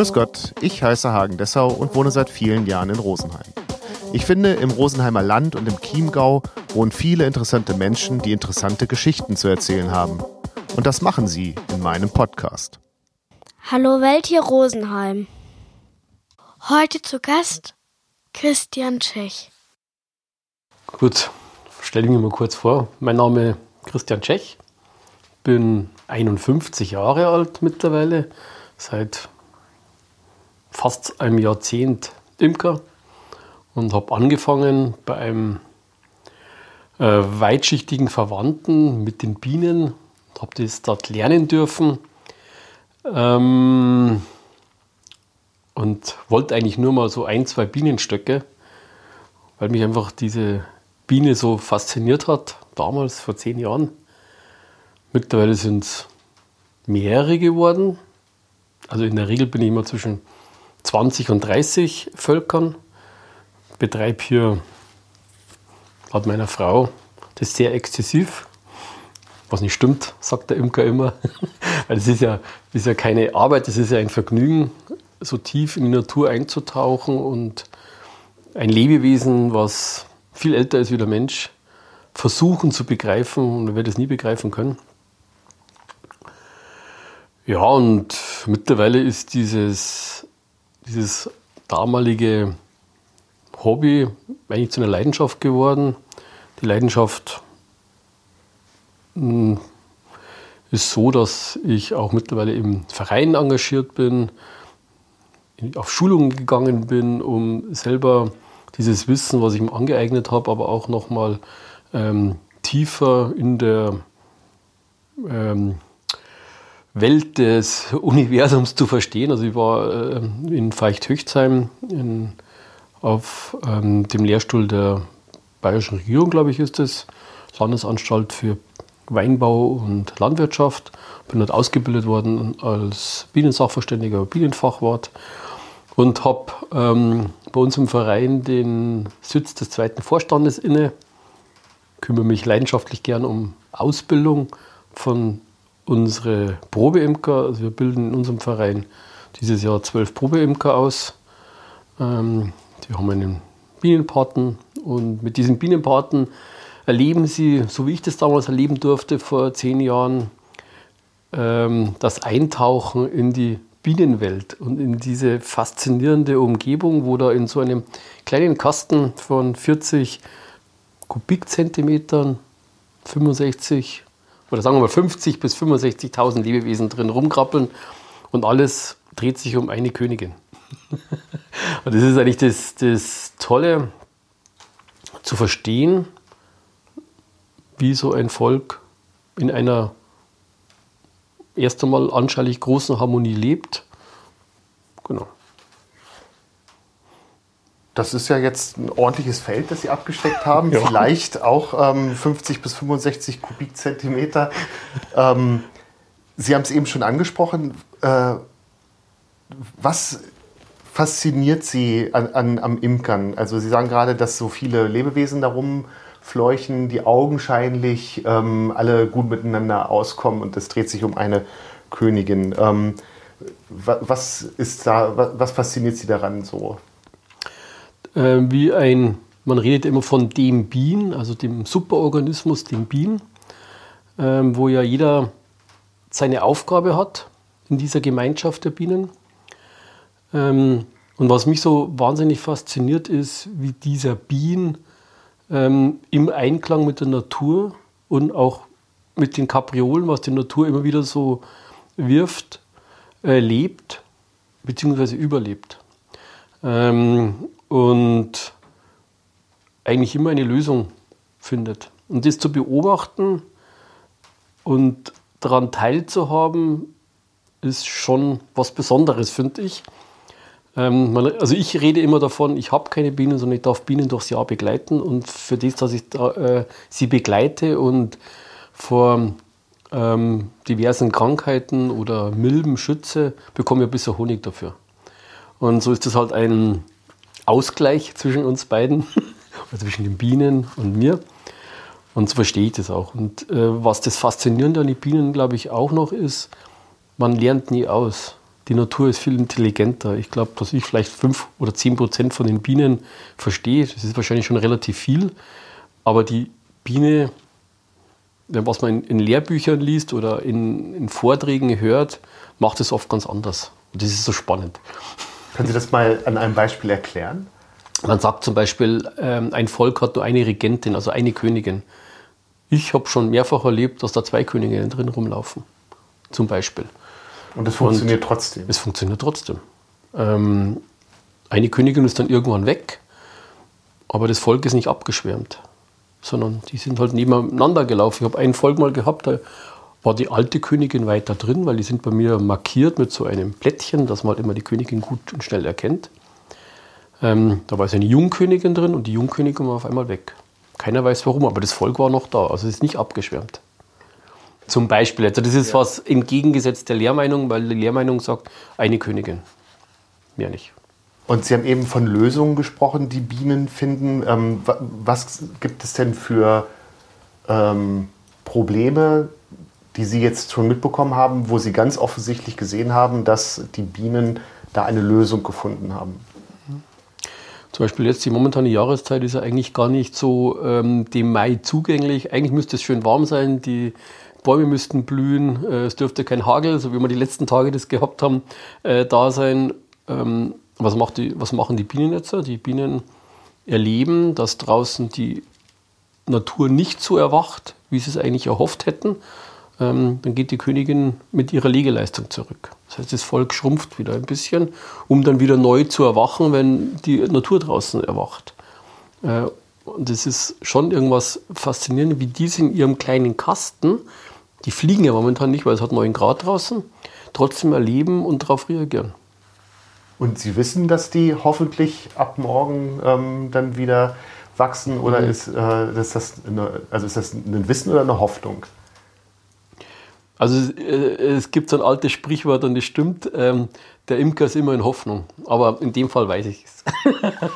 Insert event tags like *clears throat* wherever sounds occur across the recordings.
Grüß Gott, ich heiße Hagen Dessau und wohne seit vielen Jahren in Rosenheim. Ich finde, im Rosenheimer Land und im Chiemgau wohnen viele interessante Menschen, die interessante Geschichten zu erzählen haben. Und das machen sie in meinem Podcast. Hallo Welt hier Rosenheim. Heute zu Gast Christian Tschech. Gut, stelle ich mir mal kurz vor. Mein Name ist Christian Tschech, bin 51 Jahre alt mittlerweile, seit fast einem Jahrzehnt Imker und habe angefangen bei einem äh, weitschichtigen Verwandten mit den Bienen, habe das dort lernen dürfen ähm, und wollte eigentlich nur mal so ein, zwei Bienenstöcke, weil mich einfach diese Biene so fasziniert hat, damals vor zehn Jahren. Mittlerweile sind es mehrere geworden. Also in der Regel bin ich immer zwischen 20 und 30 Völkern. Betreibe hier laut meiner Frau das sehr exzessiv. Was nicht stimmt, sagt der Imker immer. *laughs* Es ist ja, ist ja keine Arbeit, es ist ja ein Vergnügen, so tief in die Natur einzutauchen und ein Lebewesen, was viel älter ist wie der Mensch, versuchen zu begreifen und er wird es nie begreifen können. Ja, und mittlerweile ist dieses, dieses damalige Hobby eigentlich zu einer Leidenschaft geworden. Die Leidenschaft hm, ist so, dass ich auch mittlerweile im Verein engagiert bin, auf Schulungen gegangen bin, um selber dieses Wissen, was ich mir angeeignet habe, aber auch nochmal ähm, tiefer in der ähm, Welt des Universums zu verstehen. Also ich war äh, in Feuchthöchsheim in, auf ähm, dem Lehrstuhl der Bayerischen Regierung, glaube ich, ist es, Landesanstalt für Weinbau und Landwirtschaft. Bin dort ausgebildet worden als Bienensachverständiger, Bienenfachwart und habe ähm, bei uns im Verein den Sitz des zweiten Vorstandes inne. Kümmere mich leidenschaftlich gern um Ausbildung von unsere Probeimker. Also wir bilden in unserem Verein dieses Jahr zwölf Probeimker aus. Ähm, die haben einen Bienenpaten und mit diesen Bienenpaten erleben sie, so wie ich das damals erleben durfte vor zehn Jahren, ähm, das Eintauchen in die Bienenwelt und in diese faszinierende Umgebung, wo da in so einem kleinen Kasten von 40 Kubikzentimetern 65 oder sagen wir mal 50 bis 65.000 Lebewesen drin rumkrabbeln und alles dreht sich um eine Königin. *laughs* und das ist eigentlich das, das Tolle zu verstehen, wie so ein Volk in einer erst einmal anschaulich großen Harmonie lebt. Genau. Das ist ja jetzt ein ordentliches Feld, das Sie abgesteckt haben. Ja. Vielleicht auch ähm, 50 bis 65 Kubikzentimeter. Ähm, Sie haben es eben schon angesprochen. Äh, was fasziniert Sie an, an, am Imkern? Also Sie sagen gerade, dass so viele Lebewesen darum fleuchen, die augenscheinlich ähm, alle gut miteinander auskommen und es dreht sich um eine Königin. Ähm, was ist da, was fasziniert Sie daran so? Äh, wie ein, man redet immer von dem Bienen, also dem Superorganismus, dem Bienen, äh, wo ja jeder seine Aufgabe hat in dieser Gemeinschaft der Bienen. Ähm, und was mich so wahnsinnig fasziniert ist, wie dieser Bienen ähm, im Einklang mit der Natur und auch mit den Kapriolen, was die Natur immer wieder so wirft, äh, lebt bzw. überlebt. Ähm, und eigentlich immer eine Lösung findet. Und das zu beobachten und daran teilzuhaben, ist schon was Besonderes, finde ich. Ähm, also ich rede immer davon, ich habe keine Bienen, sondern ich darf Bienen durchs Jahr begleiten. Und für das, dass ich da, äh, sie begleite und vor ähm, diversen Krankheiten oder Milben schütze, bekomme ich ein bisschen Honig dafür. Und so ist das halt ein Ausgleich zwischen uns beiden, *laughs* zwischen den Bienen und mir. Und so verstehe ich das auch. Und äh, was das Faszinierende an den Bienen, glaube ich, auch noch ist, man lernt nie aus die Natur ist viel intelligenter. Ich glaube, dass ich vielleicht fünf oder zehn Prozent von den Bienen verstehe. Das ist wahrscheinlich schon relativ viel. Aber die Biene, was man in, Lehrbüchern liest oder in, in Vorträgen hört, macht es oft ganz anders. Und das ist so spannend. Können Sie das mal an einem Beispiel erklären? Man sagt zum Beispiel, ähm, ein Volk hat nur eine Regentin, also eine Königin. Ich habe schon mehrfach erlebt, dass da zwei Königinnen drin rumlaufen. Zum Beispiel. Und es funktioniert Und trotzdem. Es funktioniert trotzdem. Ähm, eine Königin ist dann irgendwann weg, aber das Volk ist nicht abgeschwärmt, sondern die sind halt nebeneinander gelaufen. Ich habe ein Volk mal gehabt, da war die alte Königin weiter drin, weil die sind bei mir markiert mit so einem Plättchen, dass man halt immer die Königin gut und schnell erkennt. Ähm, da war so eine Jungkönigin drin und die Jungkönigin war auf einmal weg. Keiner weiß warum, aber das Volk war noch da, also es ist nicht abgeschwärmt. Zum Beispiel. Also das ist ja. was entgegengesetzt der Lehrmeinung, weil die Lehrmeinung sagt, eine Königin. Mehr nicht. Und Sie haben eben von Lösungen gesprochen, die Bienen finden. Ähm, was gibt es denn für ähm, Probleme, die Sie jetzt schon mitbekommen haben, wo Sie ganz offensichtlich gesehen haben, dass die Bienen da eine Lösung gefunden haben? Zum Beispiel jetzt die momentane Jahreszeit ist ja eigentlich gar nicht so ähm, dem Mai zugänglich. Eigentlich müsste es schön warm sein. Die Bäume müssten blühen, äh, es dürfte kein Hagel, so wie wir die letzten Tage das gehabt haben, äh, da sein. Ähm, was, macht die, was machen die Bienen jetzt? Die Bienen erleben, dass draußen die Natur nicht so erwacht, wie sie es eigentlich erhofft hätten. Ähm, dann geht die Königin mit ihrer Legeleistung zurück. Das heißt, das Volk schrumpft wieder ein bisschen, um dann wieder neu zu erwachen, wenn die Natur draußen erwacht. Äh, und das ist schon irgendwas Faszinierendes, wie die in ihrem kleinen Kasten die fliegen ja momentan nicht, weil es hat 9 Grad draußen, trotzdem erleben und darauf reagieren. Und Sie wissen, dass die hoffentlich ab morgen ähm, dann wieder wachsen oder mhm. ist, äh, ist, das eine, also ist das ein Wissen oder eine Hoffnung? Also äh, es gibt so ein altes Sprichwort und das stimmt, ähm, der Imker ist immer in Hoffnung. Aber in dem Fall weiß ich es.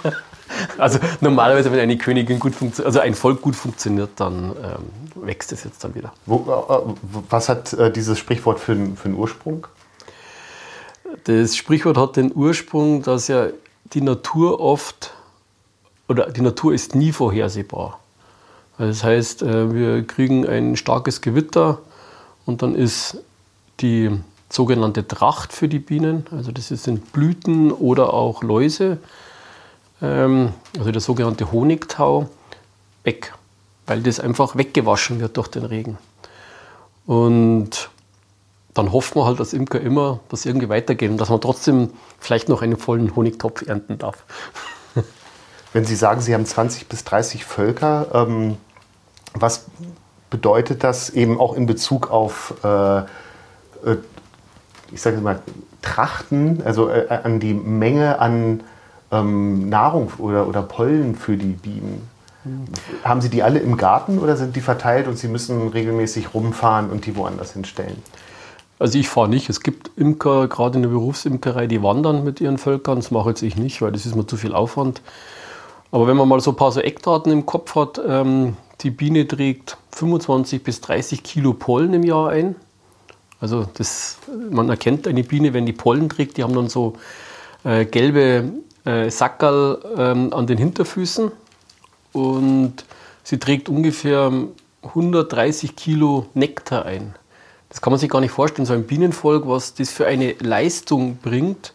*laughs* also normalerweise, wenn eine Königin gut funktioniert, also ein Volk gut funktioniert, dann ähm, wächst es jetzt dann wieder. Wo, äh, was hat äh, dieses Sprichwort für, für einen Ursprung? Das Sprichwort hat den Ursprung, dass ja die Natur oft oder die Natur ist nie vorhersehbar. Das heißt, äh, wir kriegen ein starkes Gewitter und dann ist die sogenannte Tracht für die Bienen, also das sind Blüten oder auch Läuse, ähm, also der sogenannte Honigtau, weg, weil das einfach weggewaschen wird durch den Regen. Und dann hoffen wir halt als Imker immer, dass irgendwie weitergeht und dass man trotzdem vielleicht noch einen vollen Honigtopf ernten darf. Wenn Sie sagen, Sie haben 20 bis 30 Völker, ähm, was bedeutet das eben auch in Bezug auf, äh, äh, ich sage mal, Trachten, also äh, an die Menge an ähm, Nahrung oder, oder Pollen für die Bienen? Mhm. Haben Sie die alle im Garten oder sind die verteilt und Sie müssen regelmäßig rumfahren und die woanders hinstellen? Also ich fahre nicht. Es gibt Imker, gerade in der Berufsimkerei, die wandern mit ihren Völkern. Das mache jetzt ich nicht, weil das ist mir zu viel Aufwand. Aber wenn man mal so ein paar so Eckdaten im Kopf hat, ähm, die Biene trägt 25 bis 30 Kilo Pollen im Jahr ein. Also das, man erkennt eine Biene, wenn die Pollen trägt, die haben dann so äh, gelbe äh, Sackerl ähm, an den Hinterfüßen und sie trägt ungefähr 130 Kilo Nektar ein. Das kann man sich gar nicht vorstellen, so ein Bienenvolk, was das für eine Leistung bringt.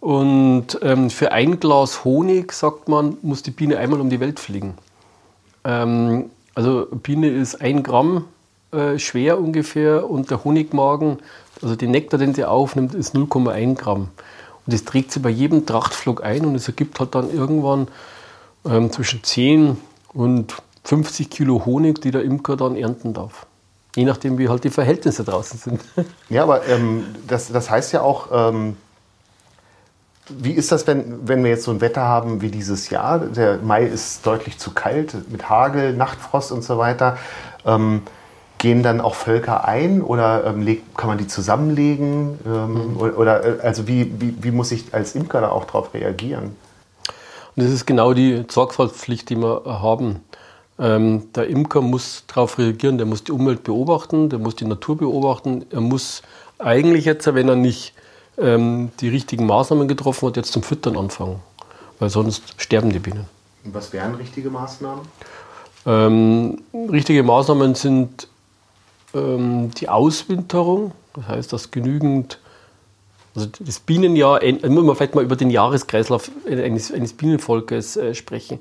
Und ähm, für ein Glas Honig, sagt man, muss die Biene einmal um die Welt fliegen. Ähm, also Biene ist ein Gramm äh, schwer ungefähr und der Honigmagen, also den Nektar, den sie aufnimmt, ist 0,1 Gramm. Und das trägt sie bei jedem Trachtflug ein und es ergibt halt dann irgendwann ähm, zwischen 10 und 50 Kilo Honig, die der Imker dann ernten darf. Je nachdem, wie halt die Verhältnisse draußen sind. Ja, aber ähm, das, das heißt ja auch, ähm, wie ist das, wenn, wenn wir jetzt so ein Wetter haben wie dieses Jahr? Der Mai ist deutlich zu kalt mit Hagel, Nachtfrost und so weiter. Ähm, gehen dann auch Völker ein oder ähm, kann man die zusammenlegen? Ähm, mhm. Oder, äh, also wie, wie, wie, muss ich als Imker da auch darauf reagieren? Und das ist genau die Sorgfaltspflicht, die wir haben. Ähm, der Imker muss darauf reagieren, der muss die Umwelt beobachten, der muss die Natur beobachten. Er muss eigentlich jetzt, wenn er nicht ähm, die richtigen Maßnahmen getroffen hat, jetzt zum Füttern anfangen. Weil sonst sterben die Bienen. Und was wären richtige Maßnahmen? Ähm, richtige Maßnahmen sind ähm, die Auswinterung, das heißt, dass genügend, also das Bienenjahr, muss man vielleicht mal über den Jahreskreislauf eines, eines Bienenvolkes äh, sprechen.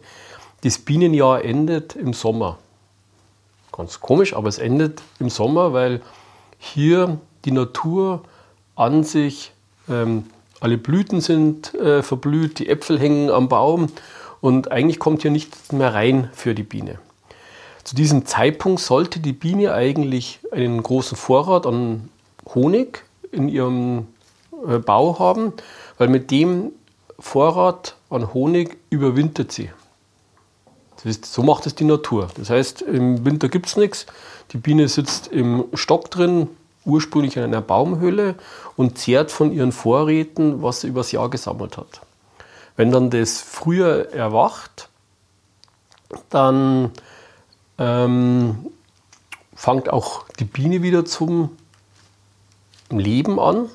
Das Bienenjahr endet im Sommer. Ganz komisch, aber es endet im Sommer, weil hier die Natur an sich, ähm, alle Blüten sind äh, verblüht, die Äpfel hängen am Baum und eigentlich kommt hier nichts mehr rein für die Biene. Zu diesem Zeitpunkt sollte die Biene eigentlich einen großen Vorrat an Honig in ihrem äh, Bau haben, weil mit dem Vorrat an Honig überwintert sie. Ist, so macht es die Natur. Das heißt, im Winter gibt es nichts. Die Biene sitzt im Stock drin, ursprünglich in einer Baumhöhle und zehrt von ihren Vorräten, was sie übers Jahr gesammelt hat. Wenn dann das früher erwacht, dann ähm, fängt auch die Biene wieder zum Leben an.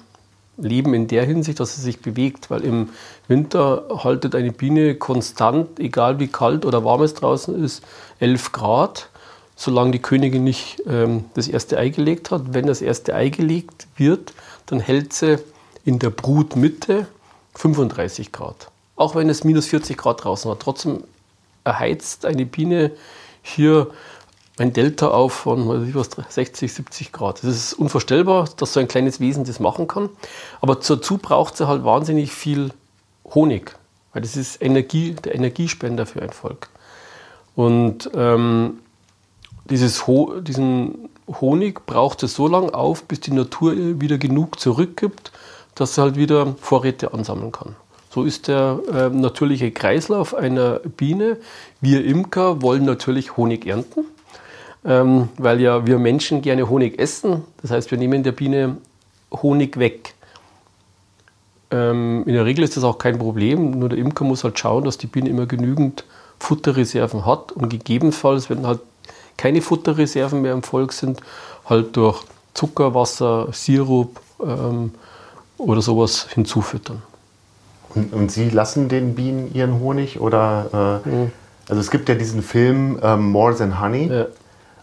Leben in der Hinsicht, dass sie sich bewegt, weil im Winter haltet eine Biene konstant, egal wie kalt oder warm es draußen ist, 11 Grad, solange die Königin nicht ähm, das erste Ei gelegt hat. Wenn das erste Ei gelegt wird, dann hält sie in der Brutmitte 35 Grad. Auch wenn es minus 40 Grad draußen hat. Trotzdem erheizt eine Biene hier ein Delta auf von was, 60, 70 Grad. Das ist unvorstellbar, dass so ein kleines Wesen das machen kann. Aber dazu braucht es halt wahnsinnig viel Honig, weil das ist Energie, der Energiespender für ein Volk. Und ähm, dieses Ho diesen Honig braucht es so lange auf, bis die Natur wieder genug zurückgibt, dass sie halt wieder Vorräte ansammeln kann. So ist der äh, natürliche Kreislauf einer Biene. Wir Imker wollen natürlich Honig ernten ähm, weil ja wir Menschen gerne Honig essen. Das heißt, wir nehmen der Biene Honig weg. Ähm, in der Regel ist das auch kein Problem, nur der Imker muss halt schauen, dass die Biene immer genügend Futterreserven hat und gegebenenfalls, wenn halt keine Futterreserven mehr im Volk sind, halt durch Zucker, Wasser, Sirup ähm, oder sowas hinzufüttern. Und, und, Sie lassen den Bienen ihren Honig oder äh, mhm. also es gibt ja diesen Film ähm, More Than Honey. Ja.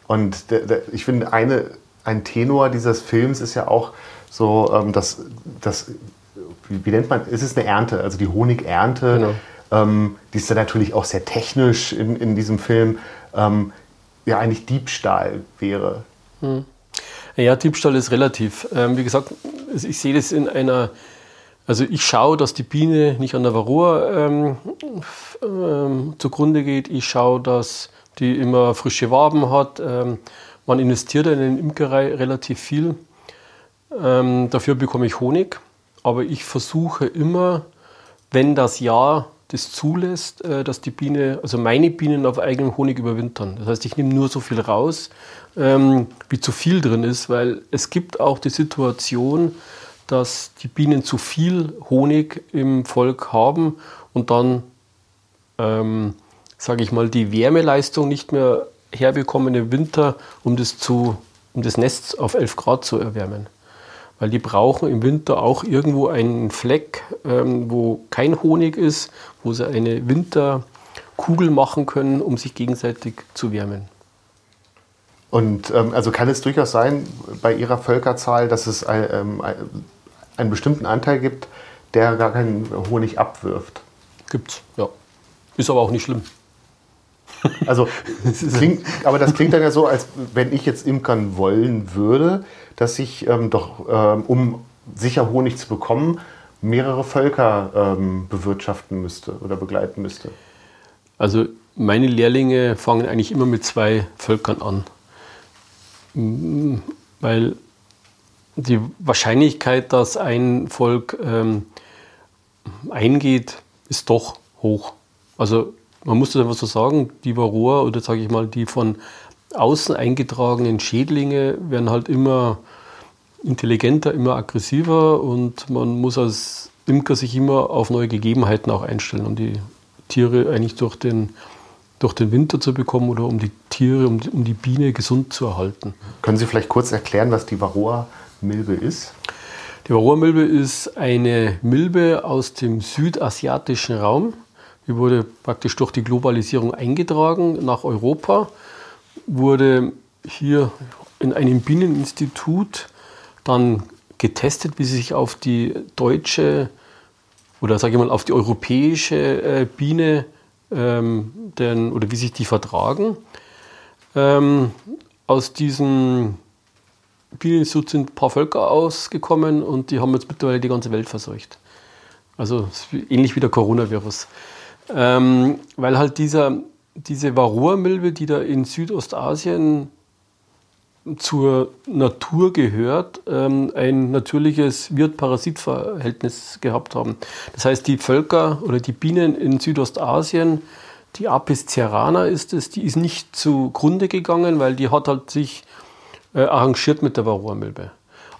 Und der, der, ich finde, eine, ein Tenor dieses Films ist ja auch so, ähm, dass, dass wie, wie, nennt man, ist es eine Ernte, also die Honigernte, genau. ähm, die ist dann natürlich auch sehr technisch in, in diesem Film, ähm, ja eigentlich Diebstahl wäre. Hm. Ja, Diebstahl ist relativ. Ähm, wie gesagt, ich sehe das in einer, also ich schaue, dass die Biene nicht an der Varroa ähm, ähm, zugrunde geht. Ich schaue, dass die immer frische Waben hat. Ähm, man investiert in eine Imkerei relativ viel. Ähm, dafür bekomme ich Honig. Aber ich versuche immer, wenn das Jahr das zulässt, äh, dass die Biene, also meine Bienen auf eigenem Honig überwintern. Das heißt, ich nehme nur so viel raus, ähm, wie zu viel drin ist, weil es gibt auch die Situation, dass die Bienen zu viel Honig im Volk haben und dann ähm, sage ich mal, die Wärmeleistung nicht mehr herbekommen im Winter, um das, zu, um das Nest auf 11 Grad zu erwärmen. Weil die brauchen im Winter auch irgendwo einen Fleck, ähm, wo kein Honig ist, wo sie eine Winterkugel machen können, um sich gegenseitig zu wärmen. Und ähm, also kann es durchaus sein bei Ihrer Völkerzahl, dass es ein, ähm, einen bestimmten Anteil gibt, der gar keinen Honig abwirft? Gibt's, ja. Ist aber auch nicht schlimm. Also, *laughs* klingt, aber das klingt dann ja so, als wenn ich jetzt imkern wollen würde, dass ich ähm, doch, ähm, um sicher Honig zu bekommen, mehrere Völker ähm, bewirtschaften müsste oder begleiten müsste. Also meine Lehrlinge fangen eigentlich immer mit zwei Völkern an. Weil die Wahrscheinlichkeit, dass ein Volk ähm, eingeht, ist doch hoch. Also man muss das einfach so sagen, die Varroa oder sage ich mal, die von außen eingetragenen Schädlinge werden halt immer intelligenter, immer aggressiver und man muss als Imker sich immer auf neue Gegebenheiten auch einstellen, um die Tiere eigentlich durch den, durch den Winter zu bekommen oder um die Tiere, um, um die Biene gesund zu erhalten. Können Sie vielleicht kurz erklären, was die Varroa-Milbe ist? Die Varroa-Milbe ist eine Milbe aus dem südasiatischen Raum. Die wurde praktisch durch die Globalisierung eingetragen nach Europa, wurde hier in einem Bieneninstitut dann getestet, wie sie sich auf die deutsche oder sage ich mal auf die europäische äh, Biene ähm, denn, oder wie sich die vertragen. Ähm, aus diesem Bieneninstitut sind ein paar Völker ausgekommen und die haben jetzt mittlerweile die ganze Welt verseucht. Also ähnlich wie der Coronavirus. Ähm, weil halt dieser, diese Varroa-Milbe, die da in Südostasien zur Natur gehört, ähm, ein natürliches Wirt-Parasit-Verhältnis gehabt haben. Das heißt, die Völker oder die Bienen in Südostasien, die Apis cerana ist es, die ist nicht zugrunde gegangen, weil die hat halt sich äh, arrangiert mit der Varroa-Milbe.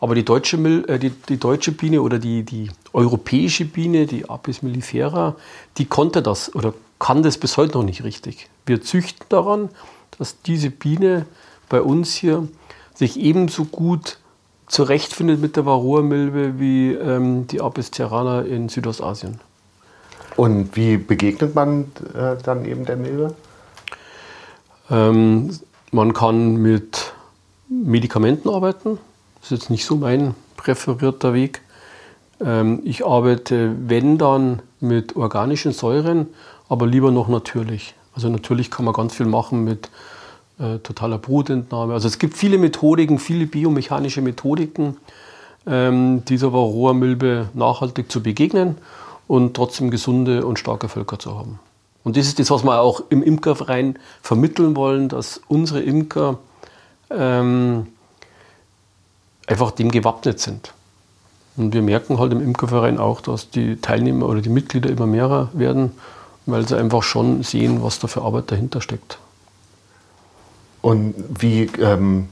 Aber die deutsche, Mil äh, die, die, deutsche Biene oder die, die europäische Biene, die Apis mellifera, die konnte das oder kann das bis heute noch nicht richtig. Wir züchten daran, dass diese Biene bei uns hier sich ebenso gut zurechtfindet mit der Varroa-Milbe wie ähm, die Apis cerana in Südostasien. Und wie begegnet man äh, dann eben der Milbe? Ähm, man kann mit Medikamenten arbeiten. Das ist jetzt nicht so mein präferierter Weg. Ähm, ich arbeite, wenn dann, mit organischen Säuren, aber lieber noch natürlich. Also natürlich kann man ganz viel machen mit äh, totaler Brutentnahme. Also es gibt viele Methodiken, viele biomechanische Methodiken, ähm, dieser Varroa-Milbe nachhaltig zu begegnen und trotzdem gesunde und starke Völker zu haben. Und das ist das, was wir auch im Imkerverein vermitteln wollen, dass unsere Imker ähm, einfach dem gewappnet sind. Und wir merken halt im Imkerverein auch, dass die Teilnehmer oder die Mitglieder immer mehr werden, weil sie einfach schon sehen, was da für Arbeit dahinter steckt. Und wie, ähm,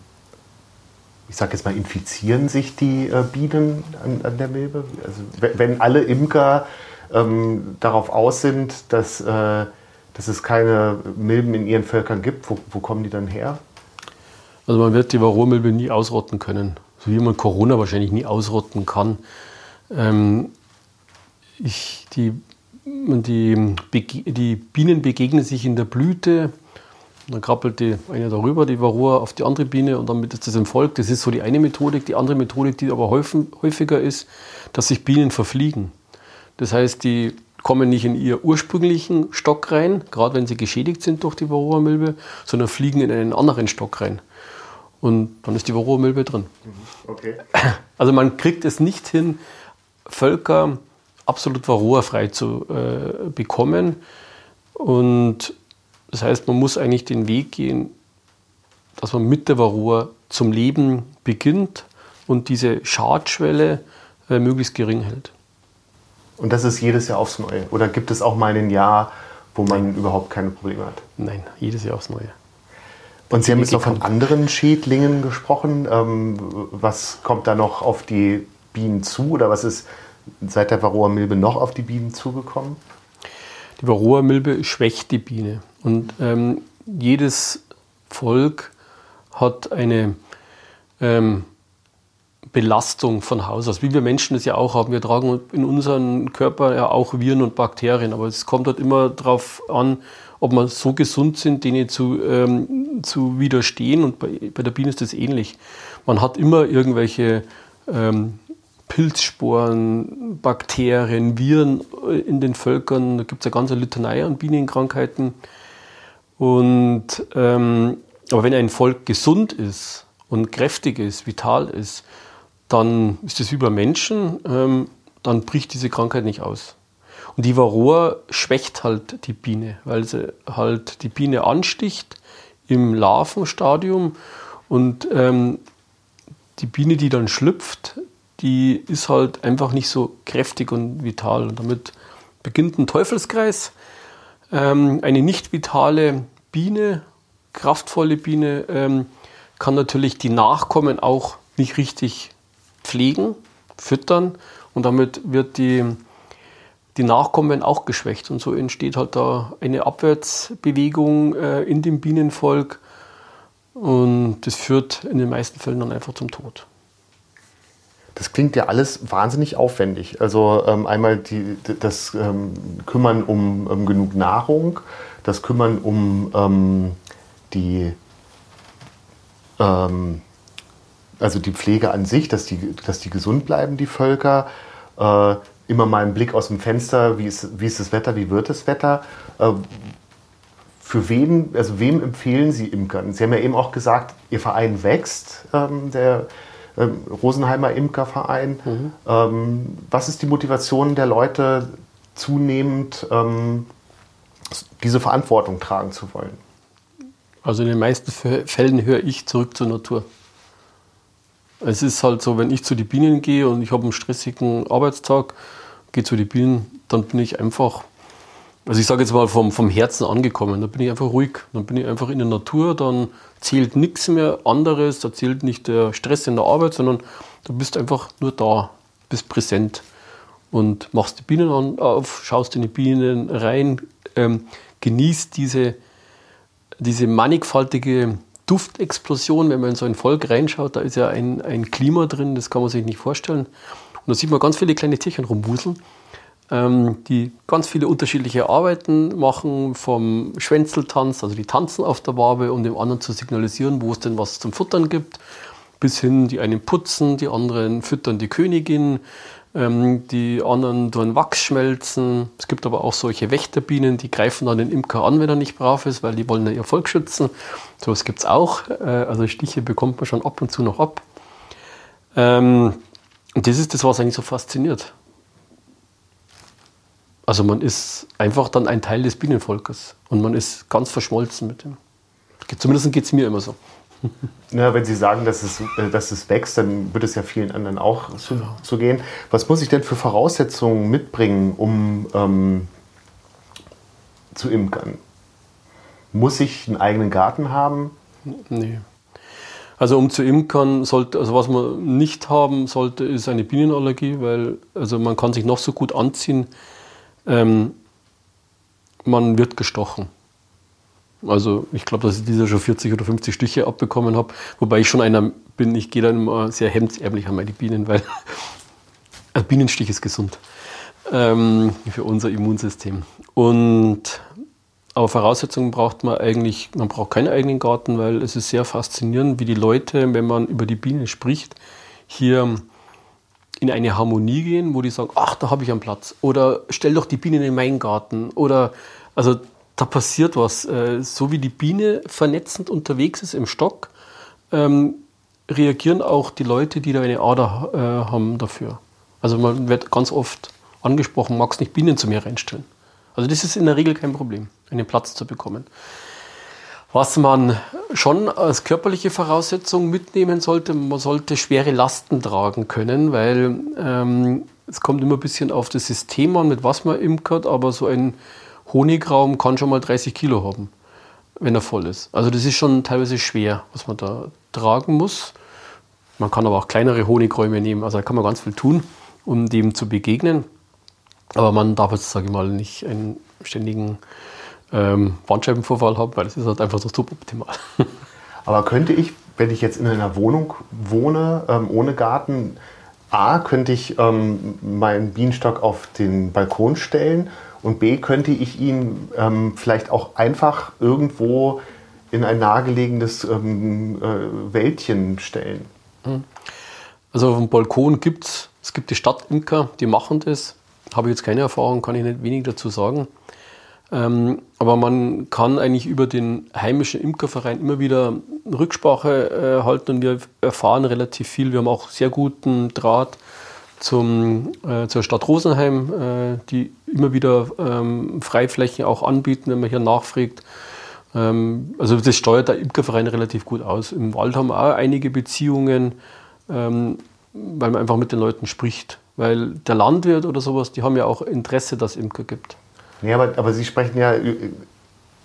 ich sage jetzt mal, infizieren sich die äh, Bienen an, an, der Milbe? Also wenn alle Imker ähm, darauf aus sind, dass, äh, dass es keine Milben in ihren Völkern gibt, wo, wo kommen die dann her? Also man wird die Varroamilbe nie ausrotten können, so wie man Corona wahrscheinlich nie ausrotten kann. Ähm, ich, die, die, die Bienen begegnen sich in der Blüte dann krabbelt die eine darüber, die Varroa, auf die andere Biene und damit ist das im Volk. Das ist so die eine Methodik. Die andere Methodik, die aber häufiger ist, dass sich Bienen verfliegen. Das heißt, die kommen nicht in ihr ursprünglichen Stock rein, gerade wenn sie geschädigt sind durch die Varroa-Milbe, sondern fliegen in einen anderen Stock rein. Und dann ist die Varroa-Milbe drin. Mhm. Okay. *clears throat* Also man kriegt es nicht hin, Völker absolut Varroa-frei zu äh, bekommen. Und das heißt, man muss eigentlich den Weg gehen, dass man mit der Varroa zum Leben beginnt und diese Schadschwelle äh, möglichst gering hält. Und das ist jedes Jahr aufs Neue? Oder gibt es auch mal ein Jahr, wo man Nein. überhaupt keine Probleme hat? Nein, jedes Jahr aufs Neue. Und Sie haben jetzt noch von anderen Schädlingen gesprochen. Ähm, was kommt da noch auf die Bienen zu? Oder was ist seit der Varroa-Milbe noch auf die Bienen zugekommen? Die Varroa-Milbe schwächt die Biene. Und ähm, jedes Volk hat eine ähm, Belastung von Haus aus, wie wir Menschen das ja auch haben. Wir tragen in unserem Körper ja auch Viren und Bakterien, aber es kommt halt immer darauf an, ob wir so gesund sind, denen zu, ähm, zu widerstehen. Und bei, bei, der Biene ist das ähnlich. Man hat immer irgendwelche ähm, Pilzsporen, Bakterien, Viren in den Völkern. Da gibt es eine ganze Litanei an Bienenkrankheiten. Und, ähm, aber wenn ein Volk gesund ist und kräftig ist, vital ist, dann ist es wie bei Menschen, ähm, dann bricht diese Krankheit nicht aus. Und die Varroa schwächt halt die Biene, weil sie halt die Biene ansticht im Larvenstadium und ähm, die Biene, die dann schlüpft, die ist halt einfach nicht so kräftig und vital. Und damit beginnt ein Teufelskreis. Ähm, eine nicht vitale Biene, kraftvolle Biene, ähm, kann natürlich die Nachkommen auch nicht richtig pflegen, füttern und damit wird die, die Nachkommen auch geschwächt. Und so entsteht halt da eine Abwärtsbewegung äh, in dem Bienenvolk und das führt in den meisten Fällen dann einfach zum Tod. das klingt ja alles wahnsinnig aufwendig. Also ähm, einmal die, das ähm, Kümmern um, um, genug Nahrung, das Kümmern um ähm, die, ähm, also die Pflege an sich, dass die, dass die gesund bleiben, die Völker. Äh, immer mal einen Blick aus dem Fenster, wie ist, wie ist das Wetter, wie wird das Wetter. Äh, für wen, also wem empfehlen Sie Imkern? Sie haben ja eben auch gesagt, Ihr Verein wächst, ähm, der ähm, Rosenheimer Imkerverein. Mhm. Ähm, was ist die Motivation der Leute, zunehmend diese Verantwortung tragen zu wollen? Also in den meisten Fällen höre ich zurück zur Natur. Es ist halt so, wenn ich zu den Bienen gehe und ich habe einen stressigen Arbeitstag, gehe zu den Bienen, dann bin ich einfach also ich sage jetzt mal vom, vom Herzen angekommen. Da bin ich einfach ruhig. Dann bin ich einfach in der Natur. Dann zählt nichts mehr anderes. Da zählt nicht der Stress in der Arbeit, sondern du bist einfach nur da, bist präsent und machst die Bienen auf, schaust in die Bienen rein, ähm, genießt diese, diese mannigfaltige Duftexplosion. Wenn man in so ein Volk reinschaut, da ist ja ein, ein Klima drin, das kann man sich nicht vorstellen. Und da sieht man ganz viele kleine Tierchen rumwuseln ähm, die ganz viele unterschiedliche Arbeiten machen, vom Schwänzeltanz, also die tanzen auf der Wabe, um dem anderen zu signalisieren, wo es denn was zum Futtern gibt, bis hin, die einen putzen, die anderen füttern die Königin, ähm, die anderen tun Wachs schmelzen. Es gibt aber auch solche Wächterbienen, die greifen dann den Imker an, wenn er nicht brav ist, weil die wollen ja ihr Volk schützen. So was gibt es auch. Äh, also Stiche bekommt man schon ab und zu noch ab. Ähm, und das ist das, was eigentlich so fasziniert. Also man ist einfach dann ein Teil des Bienenvolkes und man ist ganz verschmolzen mit dem. Zumindest geht es mir immer so. *laughs* Ja, wenn Sie sagen, dass es, äh, dass es wächst, dann wird es ja vielen anderen auch so, ja. so gehen. Was muss ich denn für Voraussetzungen mitbringen, um ähm, zu imkern? Muss ich einen eigenen Garten haben? Nee. Also um zu imkern, sollte, also was man nicht haben sollte, ist eine Bienenallergie, weil also man kann sich noch so gut anziehen ähm, man wird gestochen. Also ich glaube, dass ich dieser schon 40 oder 50 Stiche abbekommen habe. Wobei ich schon einer bin, ich gehe dann immer sehr hemdsärmlich an meine Bienen, weil *laughs* ein Bienenstich ist gesund ähm, für unser Immunsystem. Und aber Voraussetzungen braucht man eigentlich, man braucht keinen eigenen Garten, weil es ist sehr faszinierend, wie die Leute, wenn man über die Bienen spricht, hier in eine Harmonie gehen, wo die sagen, ach, da habe ich einen Platz. Oder stell doch die Bienen in meinen Garten. Oder also da passiert was. Äh, so wie die Biene vernetzend unterwegs ist im Stock, ähm, reagieren auch die Leute, die da eine Ader äh, haben dafür. Also man wird ganz oft angesprochen, magst nicht Bienen zu mir reinstellen. Also das ist in der Regel kein Problem, einen Platz zu bekommen. Was man schon als körperliche Voraussetzung mitnehmen sollte, man sollte schwere Lasten tragen können, weil ähm, es kommt immer ein bisschen auf das System an, mit was man imkert, aber so ein Honigraum kann schon mal 30 Kilo haben, wenn er voll ist. Also das ist schon teilweise schwer, was man da tragen muss. Man kann aber auch kleinere Honigräume nehmen, also da kann man ganz viel tun, um dem zu begegnen. Aber man darf jetzt, sage ich mal, nicht einen ständigen ähm, Bandscheibenvorfall habe, weil das ist halt einfach so suboptimal. *laughs* Aber könnte ich, wenn ich jetzt in einer Wohnung wohne, ähm, ohne Garten, A, könnte ich ähm, meinen Bienenstock auf den Balkon stellen und B, könnte ich ihn ähm, vielleicht auch einfach irgendwo in ein nahegelegenes ähm, äh, Wäldchen stellen. Mhm. Also auf dem Balkon gibt es, es gibt die Stadtimker, die machen das. Habe ich jetzt keine Erfahrung, kann ich nicht wenig dazu sagen. Ähm, aber man kann eigentlich über den heimischen Imkerverein immer wieder Rücksprache äh, halten und wir erfahren relativ viel. Wir haben auch sehr guten Draht zum, äh, zur Stadt Rosenheim, äh, die immer wieder ähm, Freiflächen auch anbieten, wenn man hier nachfragt. Ähm, also das steuert der Imkerverein relativ gut aus. Im Wald haben wir auch einige Beziehungen, ähm, weil man einfach mit den Leuten spricht. Weil der Landwirt oder sowas, die haben ja auch Interesse, dass es Imker gibt. Nee, aber, aber Sie sprechen ja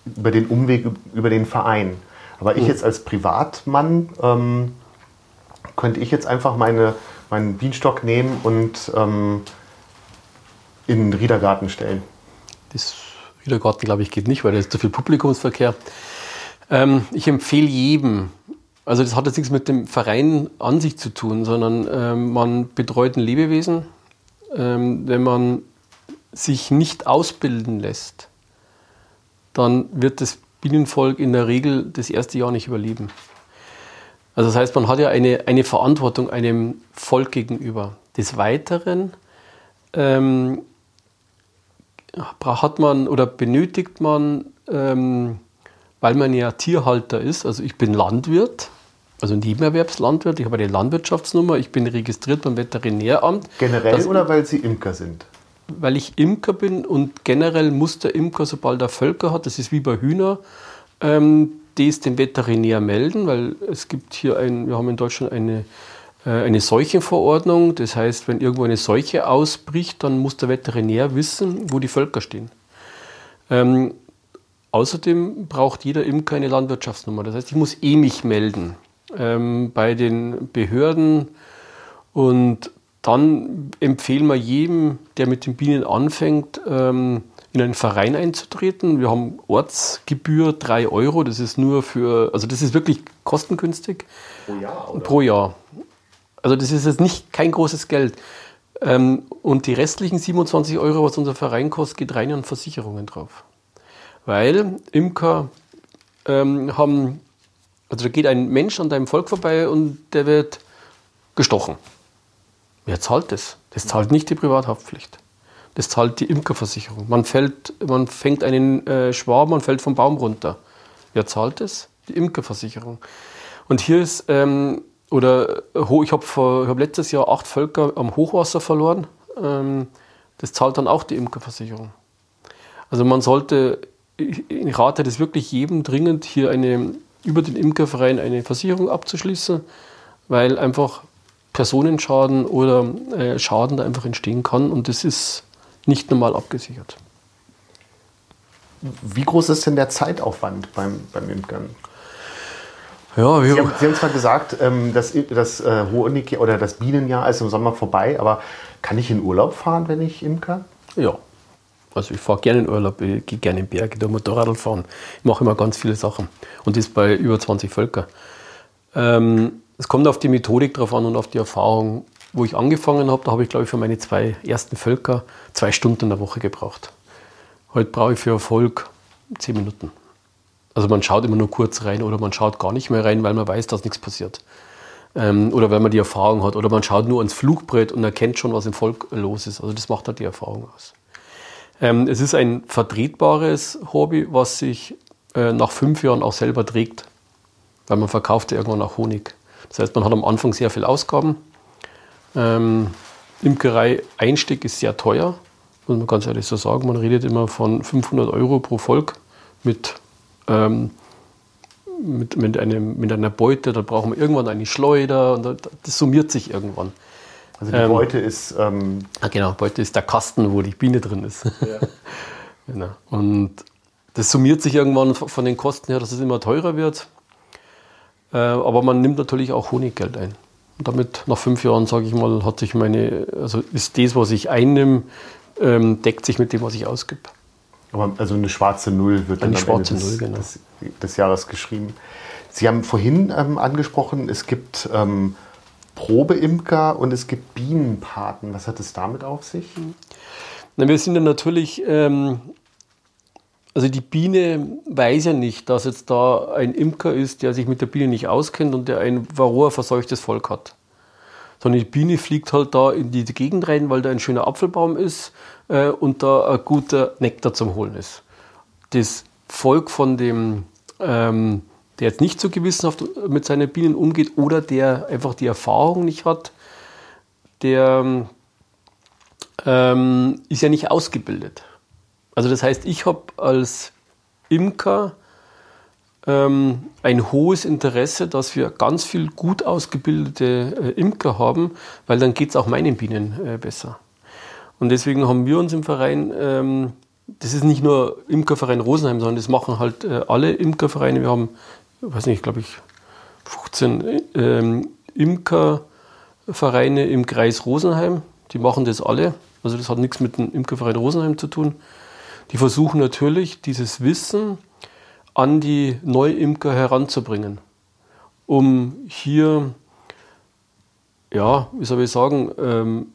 über den Umweg über den Verein. Aber ich hm. jetzt als Privatmann ähm, könnte ich jetzt einfach meine, meinen Bienenstock nehmen und ähm, in den Riedergarten stellen. Das Riedergarten, glaube ich, geht nicht, weil da ist zu viel Publikumsverkehr. Ähm, ich empfehle jedem, Also das hat jetzt nichts mit dem Verein an sich zu tun, sondern ähm, man betreut ein Lebewesen. Ähm, wenn man sich nicht ausbilden lässt, dann wird das Bienenvolk in der Regel das erste Jahr nicht überleben. Also das heißt, man hat ja eine, eine Verantwortung einem Volk gegenüber. Des Weiteren ähm, hat man oder benötigt man, ähm, weil man ja Tierhalter ist, also ich bin Landwirt, also Nebenerwerbslandwirt, ich habe eine Landwirtschaftsnummer, ich bin registriert beim Veterinäramt. Generell oder weil Sie Imker sind? Weil ich Imker bin und generell muss der Imker, sobald er Völker hat, das ist wie bei Hühner, ähm, das dem Veterinär melden, weil es gibt hier ein, wir haben in Deutschland eine, äh, eine Seuchenverordnung. Das heißt, wenn irgendwo eine Seuche ausbricht, dann muss der Veterinär wissen, wo die Völker stehen. Ähm, außerdem braucht jeder Imker eine Landwirtschaftsnummer. Das heißt, ich muss eh mich melden ähm, bei den Behörden und dann empfehlen wir jedem, der mit den Bienen anfängt, ähm, in einen Verein einzutreten. Wir haben Ortsgebühr 3 Euro. Das ist nur für, also das ist wirklich kostengünstig. Pro Jahr? Oder? Pro Jahr. Also das ist jetzt nicht kein großes Geld. Ähm, und die restlichen 27 Euro, was unser Verein kostet, geht rein an Versicherungen drauf. Weil Imker ähm, haben, also da geht ein Mensch an deinem Volk vorbei und der wird gestochen. Wer zahlt das? Das zahlt nicht die Privathaftpflicht. Das zahlt die Imkerversicherung. Man, fällt, man fängt einen äh, Schwab, man fällt vom Baum runter. Wer zahlt das? Die Imkerversicherung. Und hier ist, ähm, oder ich habe hab letztes Jahr acht Völker am Hochwasser verloren. Ähm, das zahlt dann auch die Imkerversicherung. Also man sollte, ich rate das wirklich jedem dringend, hier eine, über den Imkerverein eine Versicherung abzuschließen, weil einfach Personenschaden oder äh, Schaden da einfach entstehen kann. Und das ist nicht normal abgesichert. Wie groß ist denn der Zeitaufwand beim, beim Imkern? Ja, Sie haben, Sie, haben, zwar gesagt, ähm, das, das äh, Honig oder das Bienenjahr ist im Sommer vorbei, aber kann ich in Urlaub fahren, wenn ich imker? Ja. Also ich fahre gerne in Urlaub, ich gehe gerne in Berge, da Motorrad fahren. Ich mache immer ganz viele Sachen. Und das bei über 20 Völkern. Ähm, es kommt auf die Methodik drauf an und auf die Erfahrung wo ich angefangen habe, da habe ich, glaube ich, für meine zwei ersten Völker zwei Stunden in der Woche gebraucht. Heute brauche ich für Erfolg zehn Minuten. Also man schaut immer nur kurz rein oder man schaut gar nicht mehr rein, weil man weiß, dass nichts passiert. Ähm, oder weil man die Erfahrung hat. Oder man schaut nur ans Flugbrett und erkennt schon, was im Volk los ist. Also das macht halt die Erfahrung aus. Ähm, es ist ein vertretbares Hobby, was sich äh, nach fünf Jahren auch selber trägt. Weil man verkauft ja irgendwann auch Honig. Das heißt, man hat am Anfang sehr viel Ausgaben ähm, Imkerei-Einstieg ist sehr teuer, muss man ganz ehrlich so sagen. Man redet immer von 500 Euro pro Volk mit, ähm, mit, mit, einem, mit einer Beute. Da brauchen wir irgendwann eine Schleuder und das summiert sich irgendwann. Also die ähm, Beute ist. Ähm ah, genau, Beute ist der Kasten, wo die Biene drin ist. Ja. *laughs* genau. Und das summiert sich irgendwann von den Kosten her, dass es immer teurer wird. Äh, aber man nimmt natürlich auch Honiggeld ein. Und damit nach fünf Jahren, sage ich mal, hat sich meine, also ist das, was ich einnehme, ähm, deckt sich mit dem, was ich ausgebe. Aber also eine schwarze Null wird dann eine schwarze Ende des, Null, genau. des, des, Jahres geschrieben. Sie haben vorhin ähm, angesprochen, es gibt ähm, Probeimker und es gibt Bienenpaten. Was hat es damit auf sich? Na, wir sind ja natürlich ähm, also die Biene weiß ja nicht, dass jetzt da ein Imker ist, der sich mit der Biene nicht auskennt und der ein Varroa verseuchtes Volk hat. Sondern die Biene fliegt halt da in die Gegend rein, weil da ein schöner Apfelbaum ist äh, und da ein guter Nektar zum Holen ist. Das Volk von dem, ähm, der jetzt nicht so gewissenhaft mit seinen Bienen umgeht oder der einfach die Erfahrung nicht hat, der ähm, ist ja nicht ausgebildet. Also das heißt, ich habe als Imker ähm, ein hohes Interesse, dass wir ganz viel gut ausgebildete äh, Imker haben, weil dann geht es auch meinen Bienen äh, besser. Und deswegen haben wir uns im Verein, ähm, das ist nicht nur Imkerverein Rosenheim, sondern das machen halt äh, alle Imkervereine. Wir haben, weiß nicht, glaube ich, 15 ähm, Imkervereine im Kreis Rosenheim. Die machen das alle. Also das hat nichts mit dem Imkerverein Rosenheim zu tun die versuchen natürlich, dieses Wissen an die Neuimker heranzubringen. um hier, ja, wie soll ich sagen, ähm,